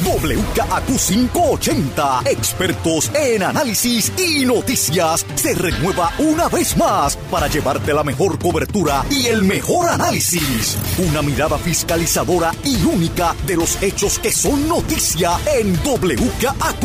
WKAQ580, expertos en análisis y noticias, se renueva una vez más para llevarte la mejor cobertura y el mejor análisis. Una mirada fiscalizadora y única de los hechos que son noticia en WKAQ.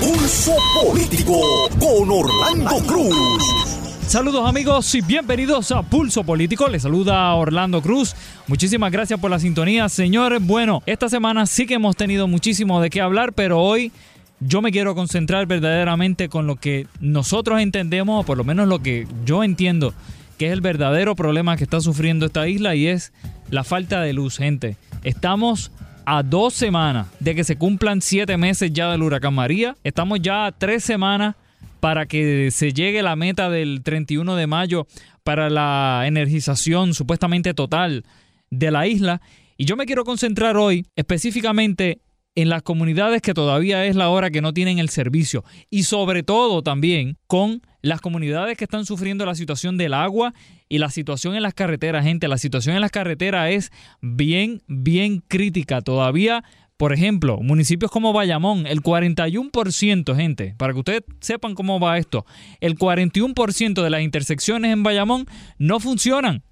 Pulso Político con Orlando Cruz. Saludos amigos y bienvenidos a Pulso Político. Les saluda Orlando Cruz. Muchísimas gracias por la sintonía, señores. Bueno, esta semana sí que hemos tenido muchísimo de qué hablar, pero hoy yo me quiero concentrar verdaderamente con lo que nosotros entendemos, o por lo menos lo que yo entiendo, que es el verdadero problema que está sufriendo esta isla y es la falta de luz, gente. Estamos a dos semanas de que se cumplan siete meses ya del huracán María. Estamos ya a tres semanas para que se llegue la meta del 31 de mayo para la energización supuestamente total de la isla. Y yo me quiero concentrar hoy específicamente en las comunidades que todavía es la hora que no tienen el servicio y sobre todo también con las comunidades que están sufriendo la situación del agua y la situación en las carreteras, gente, la situación en las carreteras es bien, bien crítica. Todavía por ejemplo, municipios como Bayamón, el 41%, gente, para que ustedes sepan cómo va esto, el 41% de las intersecciones en Bayamón no funcionan.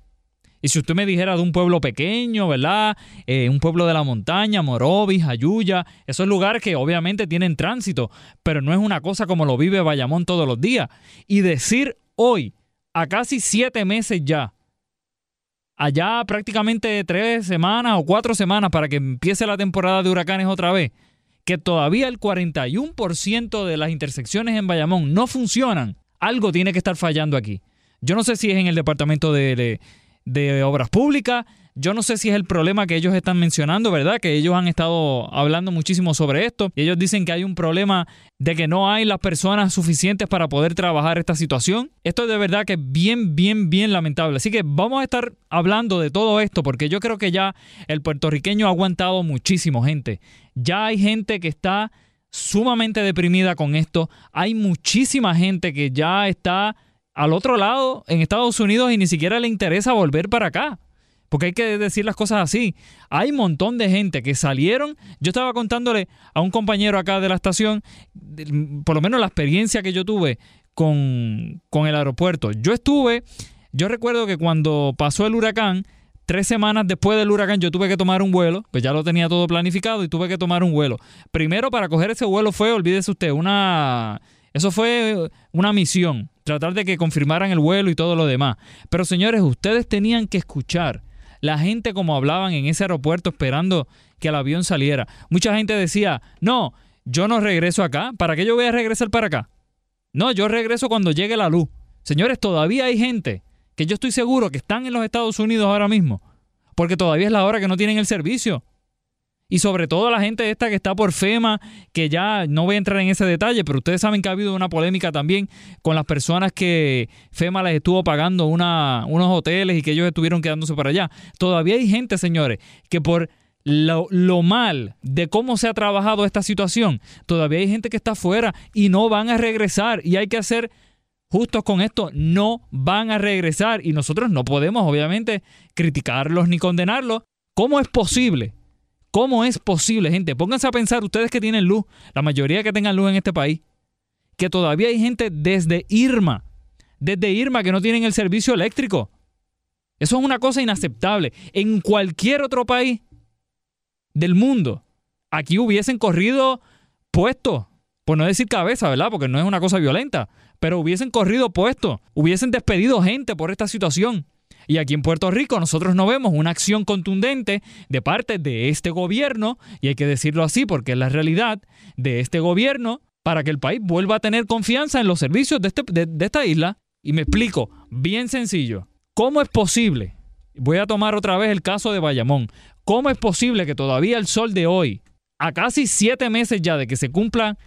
Y si usted me dijera de un pueblo pequeño, ¿verdad? Eh, un pueblo de la montaña, Morovis, Ayuya, esos lugares que obviamente tienen tránsito, pero no es una cosa como lo vive Bayamón todos los días. Y decir hoy, a casi siete meses ya, allá prácticamente tres semanas o cuatro semanas para que empiece la temporada de huracanes otra vez, que todavía el 41% de las intersecciones en Bayamón no funcionan, algo tiene que estar fallando aquí. Yo no sé si es en el departamento de, de, de obras públicas, yo no sé si es el problema que ellos están mencionando, ¿verdad? Que ellos han estado hablando muchísimo sobre esto. Y ellos dicen que hay un problema de que no hay las personas suficientes para poder trabajar esta situación. Esto es de verdad que es bien, bien, bien lamentable. Así que vamos a estar hablando de todo esto porque yo creo que ya el puertorriqueño ha aguantado muchísimo, gente. Ya hay gente que está sumamente deprimida con esto. Hay muchísima gente que ya está al otro lado en Estados Unidos y ni siquiera le interesa volver para acá. Porque hay que decir las cosas así. Hay un montón de gente que salieron. Yo estaba contándole a un compañero acá de la estación, por lo menos la experiencia que yo tuve con, con el aeropuerto. Yo estuve, yo recuerdo que cuando pasó el huracán, tres semanas después del huracán yo tuve que tomar un vuelo, pues ya lo tenía todo planificado y tuve que tomar un vuelo. Primero para coger ese vuelo fue, olvídese usted, una... Eso fue una misión, tratar de que confirmaran el vuelo y todo lo demás. Pero señores, ustedes tenían que escuchar la gente como hablaban en ese aeropuerto esperando que el avión saliera. Mucha gente decía, no, yo no regreso acá, ¿para qué yo voy a regresar para acá? No, yo regreso cuando llegue la luz. Señores, todavía hay gente que yo estoy seguro que están en los Estados Unidos ahora mismo, porque todavía es la hora que no tienen el servicio. Y sobre todo la gente esta que está por FEMA, que ya no voy a entrar en ese detalle, pero ustedes saben que ha habido una polémica también con las personas que FEMA les estuvo pagando una, unos hoteles y que ellos estuvieron quedándose para allá. Todavía hay gente, señores, que por lo, lo, mal de cómo se ha trabajado esta situación, todavía hay gente que está afuera y no van a regresar y hay que hacer justos con esto, no van a regresar y nosotros no podemos obviamente criticarlos ni condenarlos. ¿Cómo es posible ¿Cómo es posible, gente? Pónganse a pensar ustedes que tienen luz, la mayoría que tengan luz en este país, que todavía hay gente desde Irma, desde Irma que no tienen el servicio eléctrico. Eso es una cosa inaceptable. En cualquier otro país del mundo, aquí hubiesen corrido puestos, por no decir cabeza, ¿verdad? Porque no es una cosa violenta, pero hubiesen corrido puestos, hubiesen despedido gente por esta situación. Y aquí en Puerto Rico nosotros no vemos una acción contundente de parte de este gobierno, y hay que decirlo así porque es la realidad, de este gobierno para que el país vuelva a tener confianza en los servicios de, este, de, esta isla. Y me explico, bien sencillo, ¿cómo es posible? Voy a tomar otra vez el caso de Bayamón. ¿Cómo es posible que todavía el sol de hoy, a casi siete meses ya de que se cumpla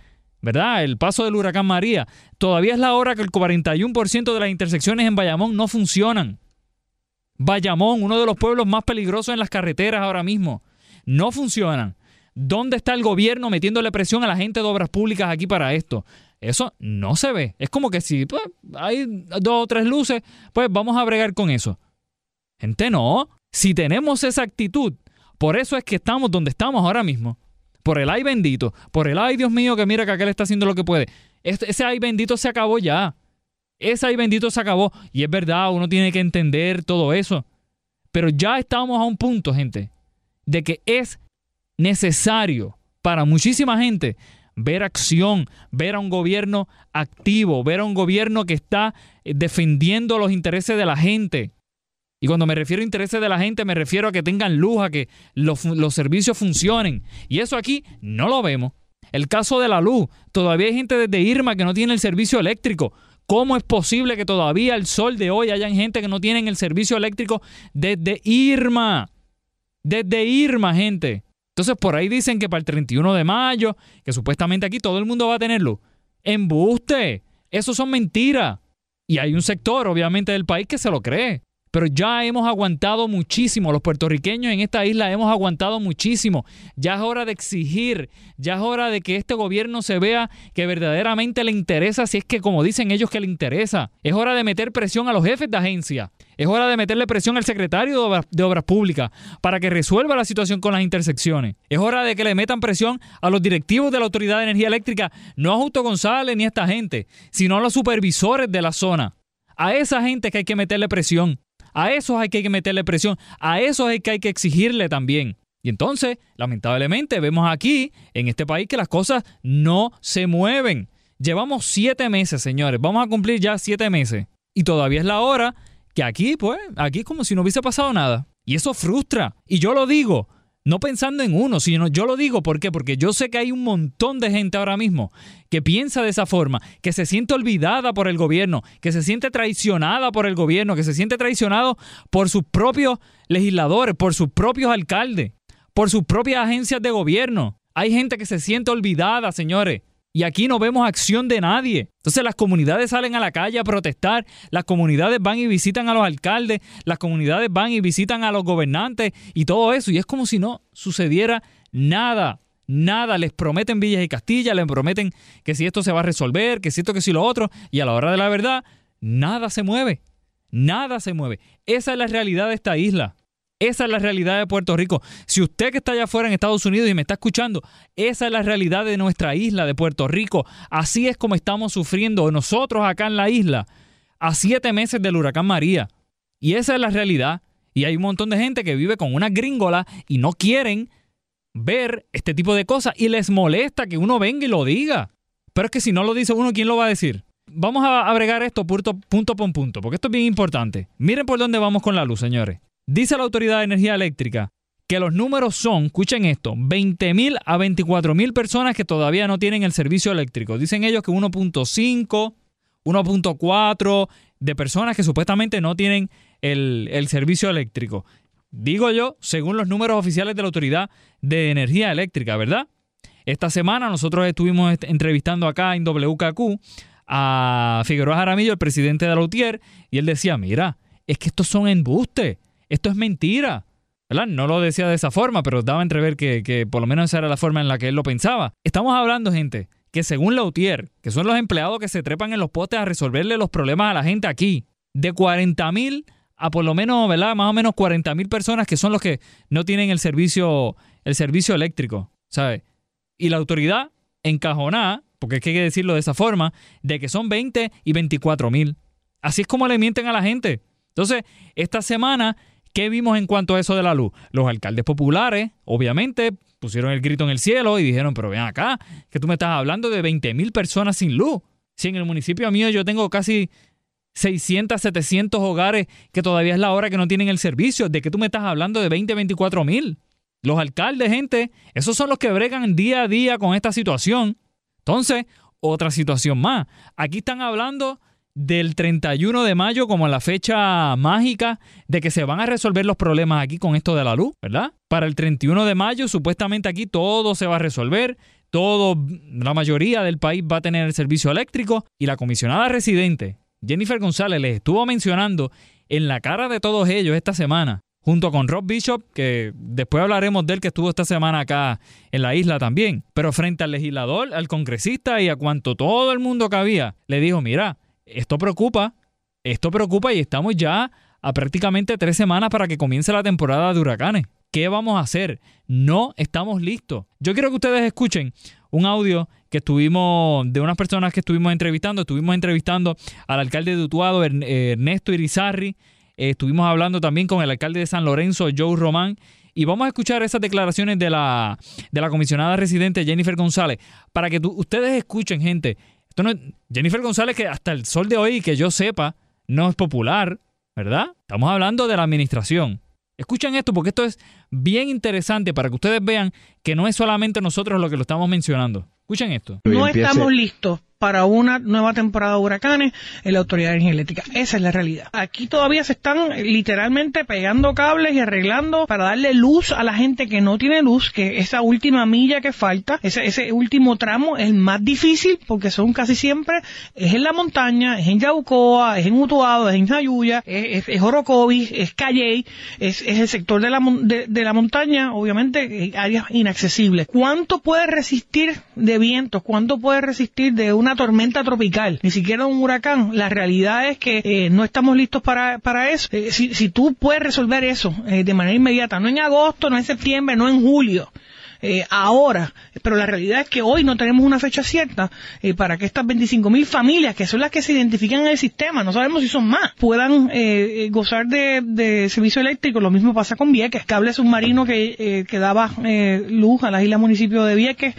¿verdad? El paso del huracán María, todavía es la hora que el 41% de las intersecciones en Bayamón no funcionan. Bayamón, uno de los pueblos más peligrosos en las carreteras ahora mismo. No funcionan. ¿Dónde está el gobierno metiéndole presión a la gente de obras públicas aquí para esto? Eso no se ve. Es como que si pues, hay dos o tres luces, pues vamos a bregar con eso. Gente, no. Si tenemos esa actitud, por eso es que estamos donde estamos ahora mismo. Por el ay bendito, por el ay Dios mío que mira que aquel está haciendo lo que puede. Ese ay bendito se acabó ya. Esa y bendito se acabó. Y es verdad, uno tiene que entender todo eso. Pero ya estamos a un punto, gente, de que es necesario para muchísima gente ver acción, ver a un gobierno activo, ver a un gobierno que está eh, defendiendo los intereses de la gente. Y cuando me refiero a intereses de la gente, me refiero a que tengan luz, a que los, los servicios funcionen. Y eso aquí no lo vemos. El caso de la luz, todavía hay gente desde Irma que no tiene el servicio eléctrico. ¿Cómo es posible que todavía al sol de hoy hayan gente que no tienen el servicio eléctrico desde Irma? Desde Irma, gente. Entonces por ahí dicen que para el 31 de mayo, que supuestamente aquí todo el mundo va a tenerlo. Embuste. Eso son mentiras. Y hay un sector, obviamente, del país que se lo cree pero ya hemos aguantado muchísimo. Los puertorriqueños en esta isla hemos aguantado muchísimo. Ya es hora de exigir, ya es hora de que este gobierno se vea que verdaderamente le interesa, si es que como dicen ellos que le interesa. Es hora de meter presión a los jefes de agencia. Es hora de meterle presión al secretario de Obras, Públicas para que resuelva la situación con las intersecciones. Es hora de que le metan presión a los directivos de la Autoridad de Energía Eléctrica, no a Justo González ni a esta gente, sino a los supervisores de la zona. A esa gente que hay que meterle presión. A esos hay que meterle presión, a esos hay que, hay que exigirle también. Y entonces, lamentablemente, vemos aquí, en este país, que las cosas no se mueven. Llevamos siete meses, señores. Vamos a cumplir ya siete meses. Y todavía es la hora que aquí, pues, aquí es como si no hubiese pasado nada. Y eso frustra. Y yo lo digo, no pensando en uno, sino yo lo digo porque yo sé que hay un montón de gente ahora mismo que piensa de esa forma, que se siente olvidada por el gobierno, que se siente traicionada por el gobierno, que se siente traicionado por sus propios legisladores, por sus propios alcaldes, por sus propias agencias de gobierno. Hay gente que se siente olvidada, señores. Y aquí no vemos acción de nadie. Entonces las comunidades salen a la calle a protestar, las comunidades van y visitan a los alcaldes, las comunidades van y visitan a los gobernantes y todo eso. Y es como si no sucediera nada. Nada, les prometen Villas y Castilla, les prometen que si esto se va a resolver, que si esto, que si lo otro, y a la hora de la verdad, nada se mueve, nada se mueve. Esa es la realidad de esta isla. Esa es la realidad de Puerto Rico. Si usted que está allá afuera en Estados Unidos y me está escuchando, esa es la realidad de nuestra isla, de Puerto Rico. Así es como estamos sufriendo nosotros acá en la isla a siete meses del huracán María. Y esa es la realidad. Y hay un montón de gente que vive con una gringola y no quieren ver este tipo de cosas y les molesta que uno venga y lo diga. Pero es que si no lo dice uno, ¿quién lo va a decir? Vamos a agregar esto punto, punto por punto, porque esto es bien importante. Miren por dónde vamos con la luz, señores. Dice la Autoridad de Energía Eléctrica que los números son, escuchen esto, 20.000 a 24.000 personas que todavía no tienen el servicio eléctrico. Dicen ellos que 1.5, 1.4, de personas que supuestamente no tienen el, el servicio eléctrico. Digo yo, según los números oficiales de la Autoridad de Energía Eléctrica, ¿verdad? Esta semana nosotros estuvimos entrevistando acá en WKQ a Figueroa Jaramillo, el presidente de la UTIER, y él decía, mira, es que estos son embustes, esto es mentira. ¿verdad? No lo decía de esa forma, pero daba a entrever que, que por lo menos esa era la forma en la que él lo pensaba. Estamos hablando, gente, que según la UTIER, que son los empleados que se trepan en los postes a resolverle los problemas a la gente aquí, de 40 mil a por lo menos, ¿verdad? Más o menos 40 mil personas que son los que no tienen el servicio, el servicio eléctrico, ¿sabes? Y la autoridad encajonada, porque es que hay que decirlo de esa forma, de que son 20 y 24 mil. Así es como le mienten a la gente. Entonces, esta semana, ¿qué vimos en cuanto a eso de la luz? Los alcaldes populares, obviamente, pusieron el grito en el cielo y dijeron, pero ven acá, que tú me estás hablando de 20 mil personas sin luz. Si en el municipio mío yo tengo casi 600, 700 hogares que todavía es la hora que no tienen el servicio. ¿De qué tú me estás hablando de 20, 24 mil? Los alcaldes, gente, esos son los que bregan día a día con esta situación. Entonces, otra situación más. Aquí están hablando del 31 de mayo como la fecha mágica de que se van a resolver los problemas aquí con esto de la luz, ¿verdad? Para el 31 de mayo supuestamente aquí todo se va a resolver, todo, la mayoría del país va a tener el servicio eléctrico y la comisionada residente Jennifer González les estuvo mencionando en la cara de todos ellos esta semana, junto con Rob Bishop, que después hablaremos de él que estuvo esta semana acá en la isla también, pero frente al legislador, al congresista y a cuanto todo el mundo que había, le dijo, mira, esto preocupa, esto preocupa y estamos ya a prácticamente tres semanas para que comience la temporada de huracanes. ¿Qué vamos a hacer? No estamos listos. Yo quiero que ustedes escuchen un audio que estuvimos, de unas personas que estuvimos entrevistando. Estuvimos entrevistando al alcalde de Utuado, Ernesto Irizarri. Eh, estuvimos hablando también con el alcalde de San Lorenzo, Joe Román. Y vamos a escuchar esas declaraciones de la, de la comisionada residente Jennifer González para que ustedes escuchen, gente. Esto no Jennifer González, que hasta el sol de hoy, que yo sepa, no es popular, ¿verdad? Estamos hablando de la administración. Escuchen esto porque esto es bien interesante para que ustedes vean que no es solamente nosotros lo que lo estamos mencionando. Escuchen esto. No estamos listos para una nueva temporada de huracanes en la Autoridad de Energía Eléctrica. Esa es la realidad. Aquí todavía se están literalmente pegando cables y arreglando para darle luz a la gente que no tiene luz, que esa última milla que falta, ese, último tramo es el más difícil porque son casi siempre, es en la montaña, es en Yaucoa, es en Utuado, es en Jayuya, es, es, Orocovis, es Calley, es, es, el sector de la, de, la montaña, obviamente áreas inaccesibles. ¿Cuánto puede resistir de vientos? ¿Cuánto puede resistir de una tormenta tropical, ni siquiera un huracán. La realidad es que eh, no estamos listos para, para eso. Eh, si, si, tú puedes resolver eso eh, de manera inmediata, no en agosto, no en septiembre, no en julio, eh, ahora, pero la realidad es que hoy no tenemos una fecha cierta eh, para que estas 25.000 familias, que son las que se identifican en el sistema, no sabemos si son más, puedan eh, gozar de, servicio eléctrico. Lo mismo pasa con Vieques, cable submarino que, que daba luz a las islas municipios de Vieques,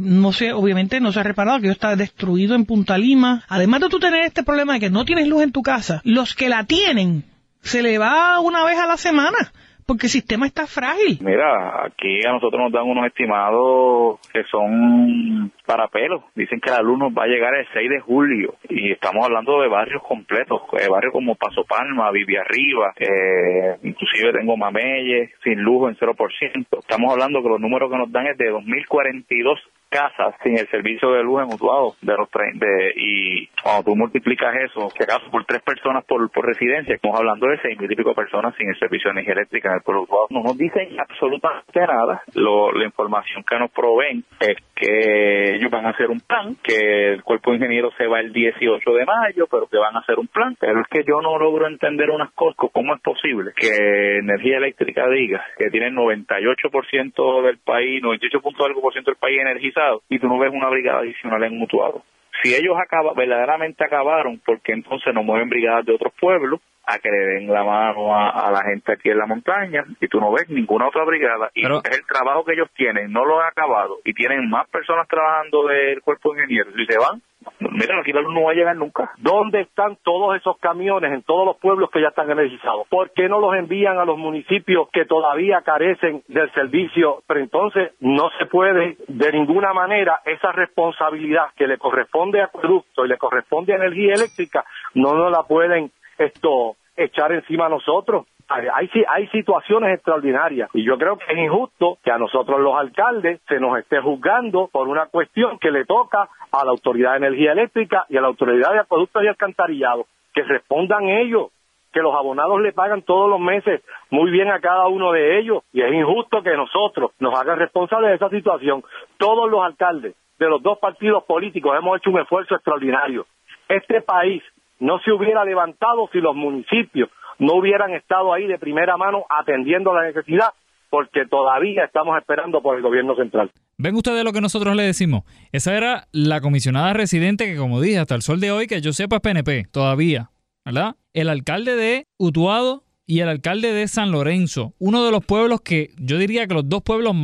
no sé, obviamente no se ha reparado, que está destruido en Punta Lima. Además de tú tener este problema de que no tienes luz en tu casa, los que la tienen se le va una vez a la semana porque el sistema está frágil. Mira, aquí a nosotros nos dan unos estimados que son para pelo. Dicen que la luz nos va a llegar el 6 de julio y estamos hablando de barrios completos, eh, barrios como Paso Palma, Vivia Arriba, eh, inclusive tengo Mameyes sin lujo en 0%. Estamos hablando que los números que nos dan es de 2042 casas sin el servicio de luz en Utuado de los de, y cuando tú multiplicas eso, que acaso por tres personas por, por residencia, estamos hablando de seis mil y pico personas sin el servicio de energía eléctrica en el pueblo. No nos dicen absolutamente nada. Lo, la información que nos proveen es que ellos van a hacer un plan, que el cuerpo de ingenieros se va el 18 de mayo, pero que van a hacer un plan. Pero es que yo no logro entender unas cosas, cómo es posible que energía eléctrica diga que tiene el 98% del país, 98 algo por ciento del país energizado y tú no ves una brigada adicional en Mutuado. Si ellos acaba, verdaderamente acabaron, porque entonces no mueven brigadas de otros pueblos a que le den la mano a, la gente aquí en la montaña y tú no ves ninguna otra brigada y es el trabajo que ellos tienen, no lo han acabado y tienen más personas trabajando del cuerpo de ingenieros y se van, Mira, aquí no va a llegar nunca. ¿Dónde están todos esos camiones en todos los pueblos que ya están energizados? ¿Por qué no los envían a los municipios que todavía carecen del servicio? Pero entonces no se puede de ninguna manera esa responsabilidad que le corresponde a producto y le corresponde a energía eléctrica, no nos la pueden esto echar encima a nosotros. Hay, hay situaciones extraordinarias y yo creo que es injusto que a nosotros los alcaldes se nos esté juzgando por una cuestión que le toca a la Autoridad de Energía Eléctrica y a la Autoridad de Acueductos y Alcantarillado. Que respondan ellos, que los abonados le pagan todos los meses muy bien a cada uno de ellos y es injusto que nosotros nos hagan responsables de esa situación. Todos los alcaldes de los dos partidos políticos hemos hecho un esfuerzo extraordinario. Este país no se hubiera levantado si los municipios no hubieran estado ahí de primera mano atendiendo la necesidad, porque todavía estamos esperando por el gobierno central. Ven ustedes lo que nosotros le decimos. Esa era la comisionada residente que, como dije, hasta el sol de hoy, que yo sepa es PNP, todavía, ¿verdad? El alcalde de Utuado y el alcalde de San Lorenzo, uno de los pueblos que yo diría que los dos pueblos,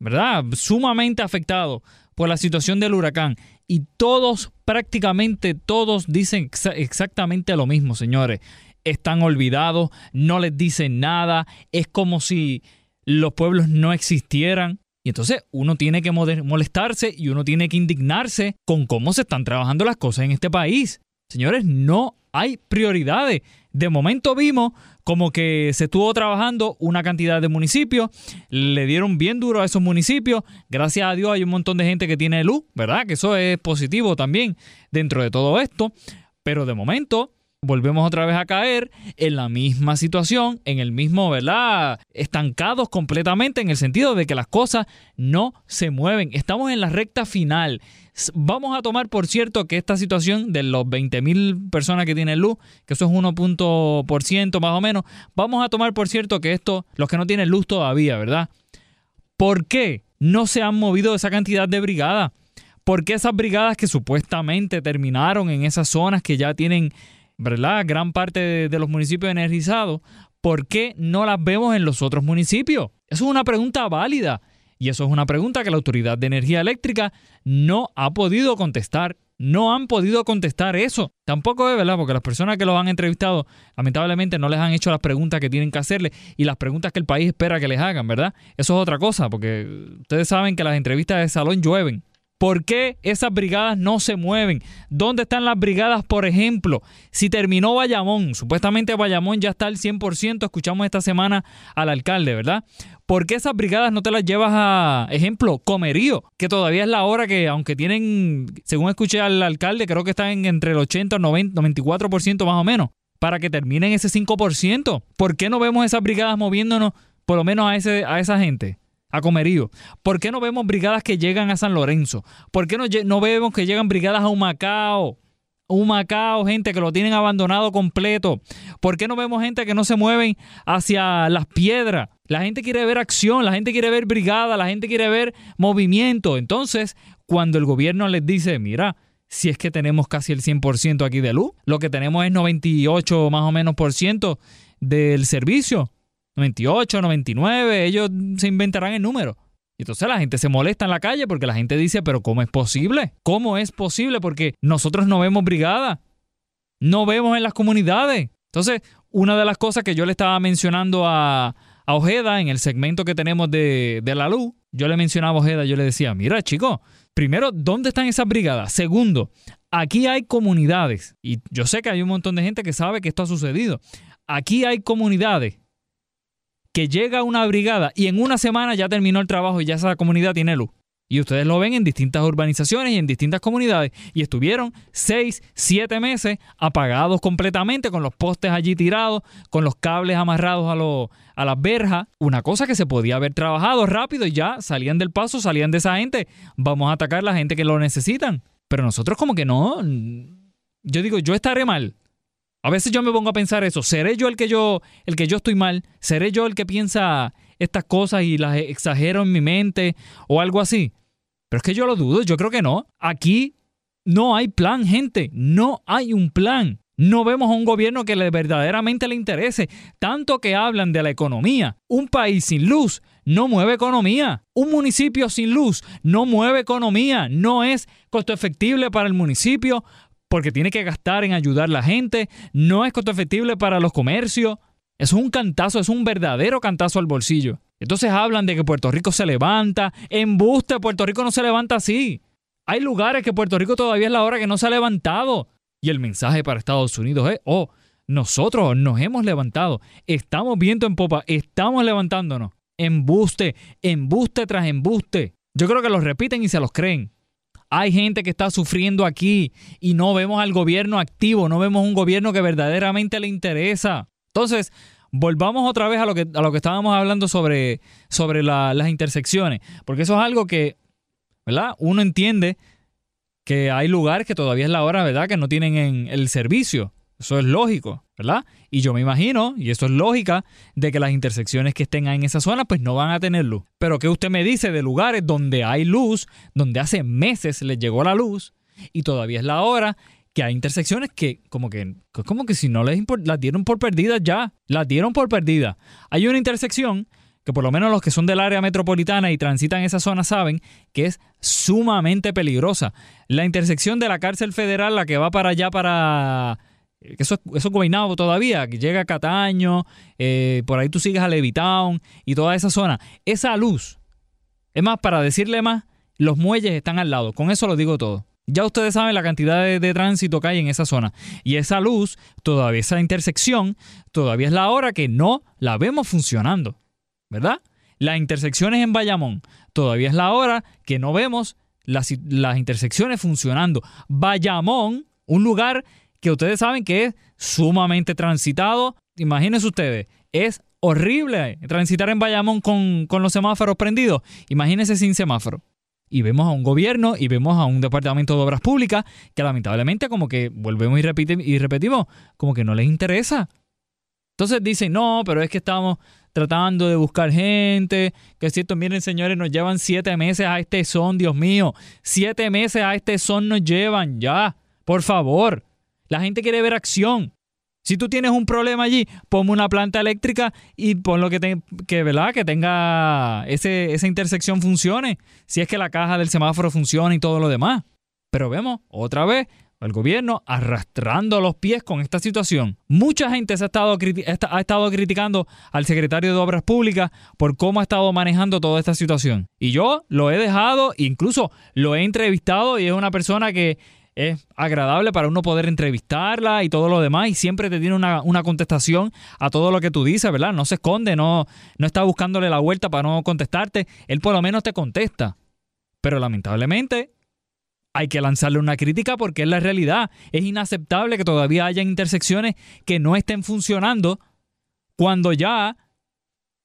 ¿verdad? Sumamente afectados por la situación del huracán. Y todos, prácticamente todos, dicen exactamente lo mismo, señores están olvidados, no les dicen nada, es como si los pueblos no existieran. Y entonces uno tiene que molestarse y uno tiene que indignarse con cómo se están trabajando las cosas en este país. Señores, no hay prioridades. De momento vimos como que se estuvo trabajando una cantidad de municipios, le dieron bien duro a esos municipios. Gracias a Dios hay un montón de gente que tiene luz, ¿verdad? Que eso es positivo también dentro de todo esto. Pero de momento volvemos otra vez a caer en la misma situación, en el mismo, ¿verdad? Estancados completamente en el sentido de que las cosas no se mueven. Estamos en la recta final. Vamos a tomar por cierto que esta situación de los 20 mil personas que tienen luz, que eso es 1% más o menos, vamos a tomar por cierto que esto, los que no tienen luz todavía, ¿verdad? ¿Por qué no se han movido esa cantidad de brigadas? ¿Por qué esas brigadas que supuestamente terminaron en esas zonas que ya tienen ¿verdad? Gran parte de, los municipios energizados, ¿por qué no las vemos en los otros municipios? Eso es una pregunta válida y eso es una pregunta que la Autoridad de Energía Eléctrica no ha podido contestar. No han podido contestar eso. Tampoco es verdad, porque las personas que los han entrevistado, lamentablemente no les han hecho las preguntas que tienen que hacerle y las preguntas que el país espera que les hagan, ¿verdad? Eso es otra cosa, porque ustedes saben que las entrevistas de salón llueven. ¿Por qué esas brigadas no se mueven? ¿Dónde están las brigadas, por ejemplo? Si terminó Bayamón, supuestamente Bayamón ya está al 100%, escuchamos esta semana al alcalde, ¿verdad? ¿Por qué esas brigadas no te las llevas a, ejemplo, Comerío? Que todavía es la hora que, aunque tienen, según escuché al alcalde, creo que están entre el 80 y 94% más o menos, para que terminen ese 5%. ¿Por qué no vemos esas brigadas moviéndonos, por lo menos a, ese, a esa gente? A Comerío? ¿Por qué no vemos brigadas que llegan a San Lorenzo? ¿Por qué no, no vemos que llegan brigadas a Humacao? Humacao, gente que lo tienen abandonado completo. ¿Por qué no vemos gente que no se mueven hacia las piedras? La gente quiere ver acción, la gente quiere ver brigada, la gente quiere ver movimiento. Entonces, cuando el gobierno les dice, mira, si es que tenemos casi el 100% aquí de luz, lo que tenemos es 98 más o menos por ciento del servicio. 98, 99, ellos se inventarán el número. Y entonces la gente se molesta en la calle porque la gente dice, pero ¿cómo es posible? ¿Cómo es posible? Porque nosotros no vemos brigada, no vemos en las comunidades. Entonces, una de las cosas que yo le estaba mencionando a, Ojeda en el segmento que tenemos de, de la luz, yo le mencionaba a Ojeda, yo le decía, mira chicos, primero, ¿dónde están esas brigadas? Segundo, aquí hay comunidades, y yo sé que hay un montón de gente que sabe que esto ha sucedido. Aquí hay comunidades que llega una brigada y en una semana ya terminó el trabajo y ya esa comunidad tiene luz. Y ustedes lo ven en distintas urbanizaciones y en distintas comunidades. Y estuvieron seis, siete meses apagados completamente, con los postes allí tirados, con los cables amarrados a, a las verjas. Una cosa que se podía haber trabajado rápido y ya salían del paso, salían de esa gente. Vamos a atacar a la gente que lo necesitan. Pero nosotros como que no. Yo digo, yo estaré mal. A veces yo me pongo a pensar eso, ¿seré yo el que yo el que yo estoy mal? ¿Seré yo el que piensa estas cosas y las exagero en mi mente o algo así? Pero es que yo lo dudo, yo creo que no. Aquí no hay plan, gente, no hay un plan. No vemos a un gobierno que le verdaderamente le interese, tanto que hablan de la economía. Un país sin luz no mueve economía. Un municipio sin luz no mueve economía. No es costo efectivo para el municipio porque tiene que gastar en ayudar a la gente. No es costo efectivo para los comercios. Es un cantazo, es un verdadero cantazo al bolsillo. Entonces hablan de que Puerto Rico se levanta. Embuste, Puerto Rico no se levanta así. Hay lugares que Puerto Rico todavía es la hora que no se ha levantado. Y el mensaje para Estados Unidos es, oh, nosotros nos hemos levantado, estamos viendo en popa, estamos levantándonos. Embuste, embuste tras embuste. Yo creo que los repiten y se los creen. Hay gente que está sufriendo aquí y no vemos al gobierno activo, no vemos un gobierno que verdaderamente le interesa. Entonces, volvamos otra vez a lo que, a lo que estábamos hablando sobre, sobre las intersecciones, porque eso es algo que, ¿verdad? Uno entiende que hay lugares que todavía es la hora, ¿verdad? Que no tienen el servicio. Eso es lógico, ¿verdad? Y yo me imagino, y eso es lógica, de que las intersecciones que estén en esa zona pues no van a tener luz. Pero ¿qué usted me dice de lugares donde hay luz, donde hace meses les llegó la luz y todavía es la hora que hay intersecciones que como que como que si no les las dieron por perdidas ya, las dieron por perdidas. Hay una intersección que por lo menos los que son del área metropolitana y transitan esa zona saben que es sumamente peligrosa. La intersección de la cárcel federal, la que va para allá para eso, eso es gobernado todavía, que llega a Cataño, eh, por ahí tú sigues a Levitown y toda esa zona. Esa luz, es más, para decirle más, los muelles están al lado, con eso lo digo todo. Ya ustedes saben la cantidad de, tránsito que hay en esa zona. Y esa luz, todavía esa intersección, todavía es la hora que no la vemos funcionando. ¿Verdad? Las intersecciones en Bayamón, todavía es la hora que no vemos las, las intersecciones funcionando. Bayamón, un lugar que ustedes saben que es sumamente transitado. Imagínense ustedes, es horrible transitar en Bayamón con, con los semáforos prendidos. Imagínense sin semáforo y vemos a un gobierno y vemos a un departamento de obras públicas que lamentablemente como que volvemos y, y repetimos, como que no les interesa. Entonces dicen, no, pero es que estamos tratando de buscar gente, que es cierto, miren señores, nos llevan siete meses a este son, Dios mío, siete meses a este son nos llevan, ya, por favor. La gente quiere ver acción. Si tú tienes un problema allí, ponme una planta eléctrica y pon lo que, que, ¿verdad? que tenga esa intersección funcione. Si es que la caja del semáforo funciona y todo lo demás. Pero vemos otra vez el gobierno arrastrando los pies con esta situación. Mucha gente se ha, estado, ha estado criticando al secretario de Obras Públicas por cómo ha estado manejando toda esta situación. Y yo lo he dejado, incluso lo he entrevistado y es una persona que es agradable para uno poder entrevistarla y todo lo demás y siempre te tiene una, contestación a todo lo que tú dices, ¿verdad? No se esconde, no, no está buscándole la vuelta para no contestarte, él por lo menos te contesta. Pero lamentablemente hay que lanzarle una crítica porque es la realidad. Es inaceptable que todavía haya intersecciones que no estén funcionando cuando ya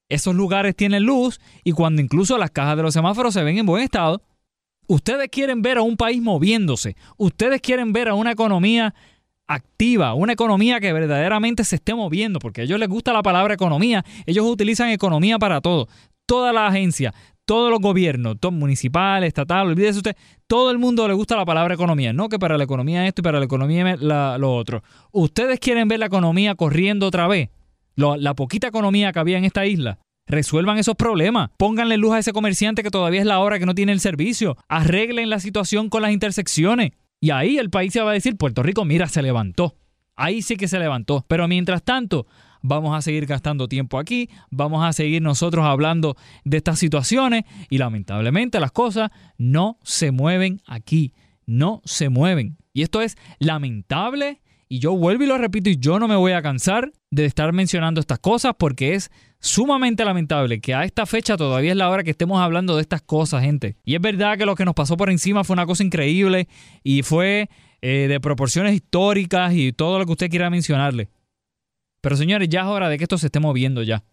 esos lugares tienen luz y cuando incluso las cajas de los semáforos se ven en buen estado. Ustedes quieren ver a un país moviéndose. Ustedes quieren ver a una economía activa, una economía que verdaderamente se esté moviendo, porque a ellos les gusta la palabra economía. Ellos utilizan economía para todo. Toda la agencia, todos los gobiernos, todo municipal, estatal, olvídese usted, todo el mundo le gusta la palabra economía, no que para la economía esto y para la economía lo otro. Ustedes quieren ver la economía corriendo otra vez, la poquita economía que había en esta isla, Resuelvan esos problemas. Pónganle luz a ese comerciante que todavía es la hora que no tiene el servicio. Arreglen la situación con las intersecciones. Y ahí el país se va a decir, Puerto Rico, mira, se levantó. Ahí sí que se levantó. Pero mientras tanto, vamos a seguir gastando tiempo aquí, vamos a seguir nosotros hablando de estas situaciones y lamentablemente las cosas no se mueven aquí, no se mueven. Y esto es lamentable y yo vuelvo y lo repito y yo no me voy a cansar de estar mencionando estas cosas porque es sumamente lamentable que a esta fecha todavía es la hora que estemos hablando de estas cosas, gente. Y es verdad que lo que nos pasó por encima fue una cosa increíble y fue eh, de proporciones históricas y todo lo que usted quiera mencionarle. Pero señores, ya es hora de que esto se esté moviendo ya.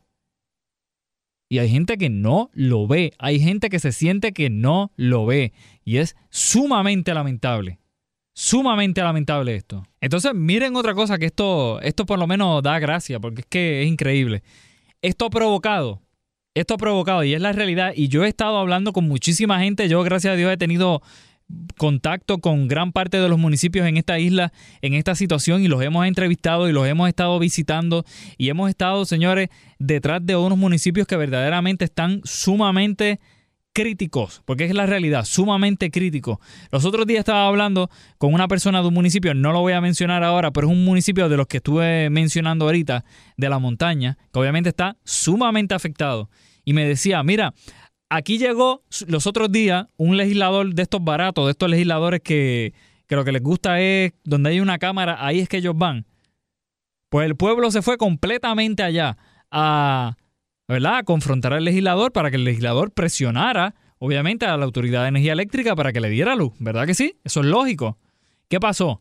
Y hay gente que no lo ve, hay gente que se siente que no lo ve. Y es sumamente lamentable. Sumamente lamentable esto. Entonces, miren otra cosa que esto, esto por lo menos da gracia, porque es que es increíble. Esto ha provocado, esto ha provocado, y es la realidad, y yo he estado hablando con muchísima gente, yo gracias a Dios he tenido contacto con gran parte de los municipios en esta isla, en esta situación, y los hemos entrevistado y los hemos estado visitando. Y hemos estado, señores, detrás de unos municipios que verdaderamente están sumamente críticos, porque es la realidad, sumamente críticos. Los otros días estaba hablando con una persona de un municipio, no lo voy a mencionar ahora, pero es un municipio de los que estuve mencionando ahorita, de la montaña, que obviamente está sumamente afectado. Y me decía, mira, aquí llegó los otros días un legislador de estos baratos, de estos legisladores que, que lo que les gusta es, donde hay una cámara, ahí es que ellos van. Pues el pueblo se fue completamente allá a ¿verdad? A confrontar al legislador para que el legislador presionara, obviamente, a la Autoridad de Energía Eléctrica para que le diera luz. ¿Verdad que sí? Eso es lógico. ¿Qué pasó?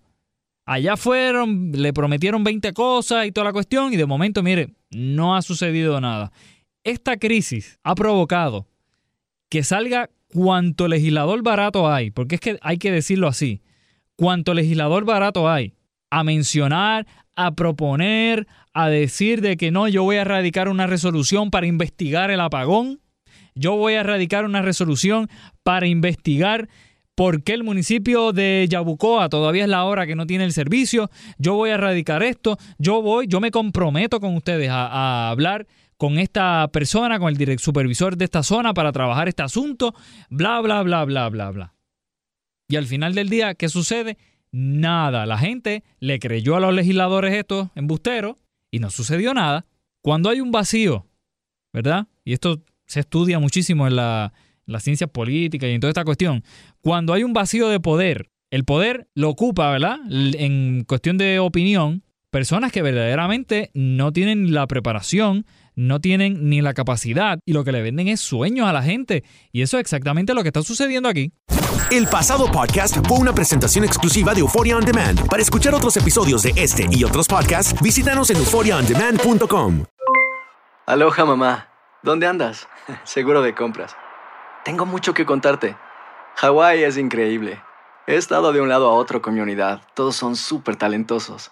Allá fueron, le prometieron 20 cosas y toda la cuestión y de momento, mire, no ha sucedido nada. Esta crisis ha provocado que salga cuanto legislador barato hay, porque es que hay que decirlo así, cuanto legislador barato hay, a mencionar, a proponer, a decir de que no, yo voy a erradicar una resolución para investigar el apagón, yo voy a erradicar una resolución para investigar por qué el municipio de Yabucoa todavía es la hora que no tiene el servicio, yo voy a erradicar esto, yo voy, yo me comprometo con ustedes a, hablar con esta persona, con el supervisor de esta zona para trabajar este asunto, bla, bla, bla, bla, bla, bla. Y al final del día, ¿qué sucede? Nada. La gente le creyó a los legisladores estos embusteros y no sucedió nada. Cuando hay un vacío, ¿verdad? Y esto se estudia muchísimo en la, ciencia política y en toda esta cuestión. Cuando hay un vacío de poder, el poder lo ocupa, ¿verdad? En cuestión de opinión, personas que verdaderamente no tienen la preparación, no tienen ni la capacidad y lo que le venden es sueños a la gente. Y eso es exactamente lo que está sucediendo aquí. El pasado podcast fue una presentación exclusiva de Euphoria On Demand. Para escuchar otros episodios de este y otros podcasts, visítanos en euphoriaondemand.com. Aloha mamá, ¿dónde andas? Seguro de compras. Tengo mucho que contarte. Hawái es increíble. He estado de un lado a otro con mi unidad. Todos son súper talentosos.